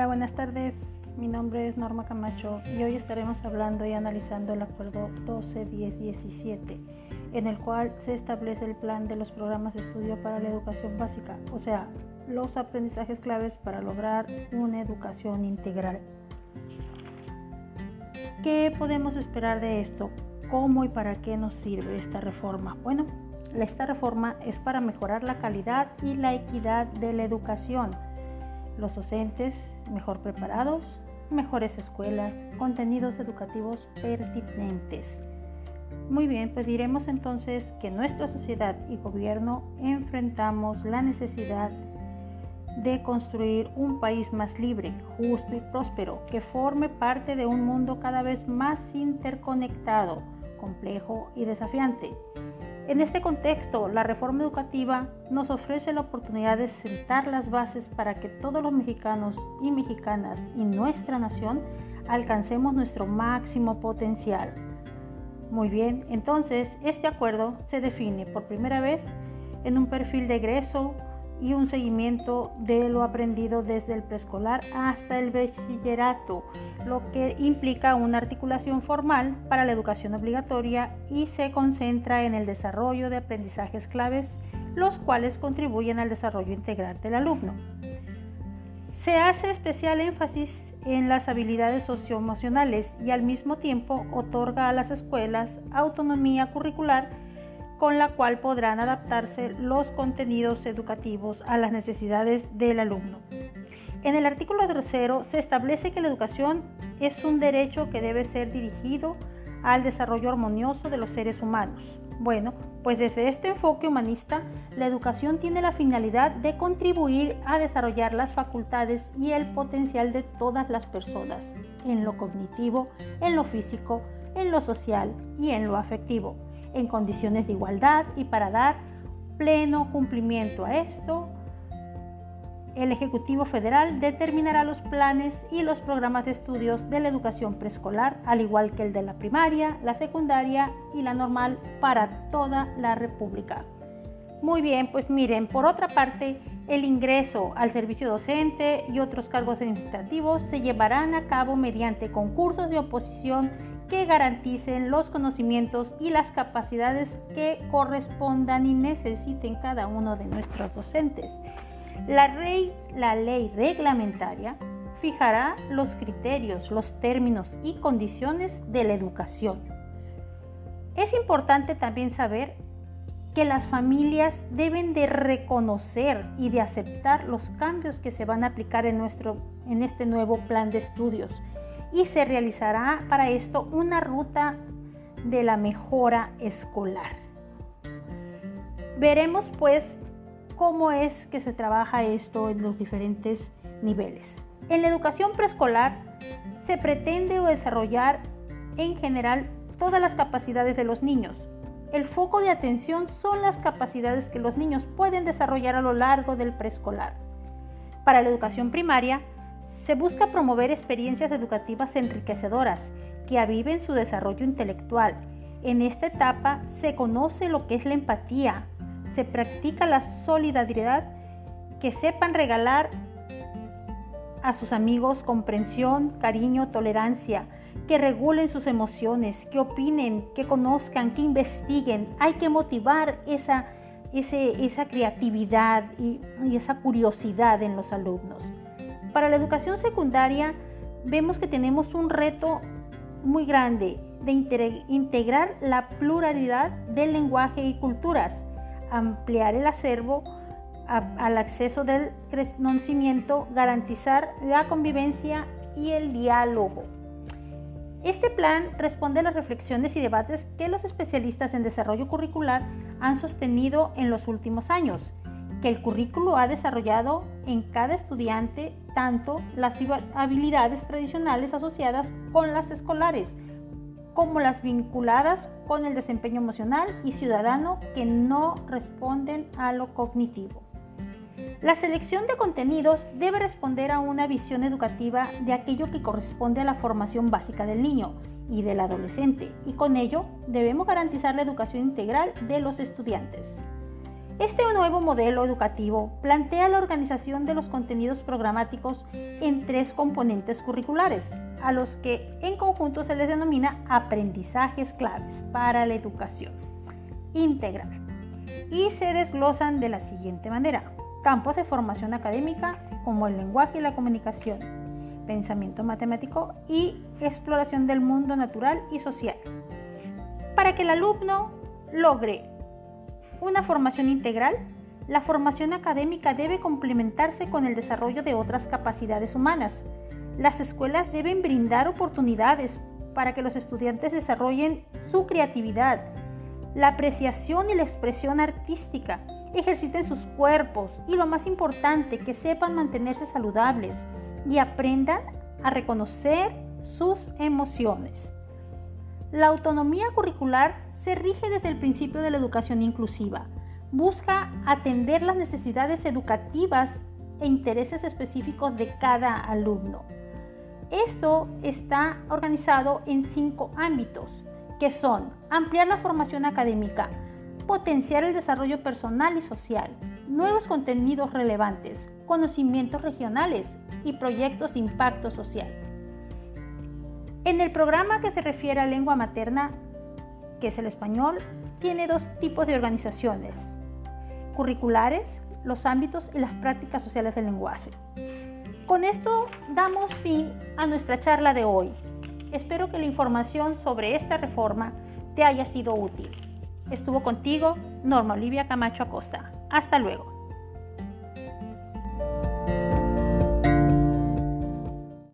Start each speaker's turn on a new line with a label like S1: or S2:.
S1: Hola, buenas tardes. Mi nombre es Norma Camacho y hoy estaremos hablando y analizando el acuerdo 12-10-17, en el cual se establece el plan de los programas de estudio para la educación básica, o sea, los aprendizajes claves para lograr una educación integral. ¿Qué podemos esperar de esto? ¿Cómo y para qué nos sirve esta reforma? Bueno, esta reforma es para mejorar la calidad y la equidad de la educación. Los docentes mejor preparados, mejores escuelas, contenidos educativos pertinentes. Muy bien, pues diremos entonces que nuestra sociedad y gobierno enfrentamos la necesidad de construir un país más libre, justo y próspero, que forme parte de un mundo cada vez más interconectado, complejo y desafiante. En este contexto, la reforma educativa nos ofrece la oportunidad de sentar las bases para que todos los mexicanos y mexicanas y nuestra nación alcancemos nuestro máximo potencial. Muy bien, entonces este acuerdo se define por primera vez en un perfil de egreso y un seguimiento de lo aprendido desde el preescolar hasta el bachillerato, lo que implica una articulación formal para la educación obligatoria y se concentra en el desarrollo de aprendizajes claves, los cuales contribuyen al desarrollo integral del alumno. Se hace especial énfasis en las habilidades socioemocionales y al mismo tiempo otorga a las escuelas autonomía curricular con la cual podrán adaptarse los contenidos educativos a las necesidades del alumno. En el artículo tercero se establece que la educación es un derecho que debe ser dirigido al desarrollo armonioso de los seres humanos. Bueno, pues desde este enfoque humanista, la educación tiene la finalidad de contribuir a desarrollar las facultades y el potencial de todas las personas, en lo cognitivo, en lo físico, en lo social y en lo afectivo en condiciones de igualdad y para dar pleno cumplimiento a esto, el Ejecutivo Federal determinará los planes y los programas de estudios de la educación preescolar, al igual que el de la primaria, la secundaria y la normal para toda la República. Muy bien, pues miren, por otra parte, el ingreso al servicio docente y otros cargos administrativos se llevarán a cabo mediante concursos de oposición que garanticen los conocimientos y las capacidades que correspondan y necesiten cada uno de nuestros docentes. La ley, la ley reglamentaria fijará los criterios, los términos y condiciones de la educación. Es importante también saber que las familias deben de reconocer y de aceptar los cambios que se van a aplicar en, nuestro, en este nuevo plan de estudios y se realizará para esto una ruta de la mejora escolar. Veremos pues cómo es que se trabaja esto en los diferentes niveles. En la educación preescolar se pretende desarrollar en general todas las capacidades de los niños. El foco de atención son las capacidades que los niños pueden desarrollar a lo largo del preescolar. Para la educación primaria se busca promover experiencias educativas enriquecedoras que aviven su desarrollo intelectual. En esta etapa se conoce lo que es la empatía, se practica la solidaridad, que sepan regalar a sus amigos comprensión, cariño, tolerancia, que regulen sus emociones, que opinen, que conozcan, que investiguen. Hay que motivar esa, esa creatividad y esa curiosidad en los alumnos. Para la educación secundaria vemos que tenemos un reto muy grande de integrar la pluralidad del lenguaje y culturas, ampliar el acervo al acceso del conocimiento, garantizar la convivencia y el diálogo. Este plan responde a las reflexiones y debates que los especialistas en desarrollo curricular han sostenido en los últimos años que el currículo ha desarrollado en cada estudiante tanto las habilidades tradicionales asociadas con las escolares como las vinculadas con el desempeño emocional y ciudadano que no responden a lo cognitivo. La selección de contenidos debe responder a una visión educativa de aquello que corresponde a la formación básica del niño y del adolescente y con ello debemos garantizar la educación integral de los estudiantes. Este nuevo modelo educativo plantea la organización de los contenidos programáticos en tres componentes curriculares, a los que en conjunto se les denomina aprendizajes claves para la educación integral y se desglosan de la siguiente manera. Campos de formación académica como el lenguaje y la comunicación, pensamiento matemático y exploración del mundo natural y social. Para que el alumno logre una formación integral, la formación académica debe complementarse con el desarrollo de otras capacidades humanas. Las escuelas deben brindar oportunidades para que los estudiantes desarrollen su creatividad, la apreciación y la expresión artística, ejerciten sus cuerpos y lo más importante, que sepan mantenerse saludables y aprendan a reconocer sus emociones. La autonomía curricular se rige desde el principio de la educación inclusiva. Busca atender las necesidades educativas e intereses específicos de cada alumno. Esto está organizado en cinco ámbitos, que son ampliar la formación académica, potenciar el desarrollo personal y social, nuevos contenidos relevantes, conocimientos regionales y proyectos de impacto social. En el programa que se refiere a lengua materna, que es el español, tiene dos tipos de organizaciones, curriculares, los ámbitos y las prácticas sociales del lenguaje. Con esto damos fin a nuestra charla de hoy. Espero que la información sobre esta reforma te haya sido útil. Estuvo contigo Norma Olivia Camacho Acosta. Hasta luego.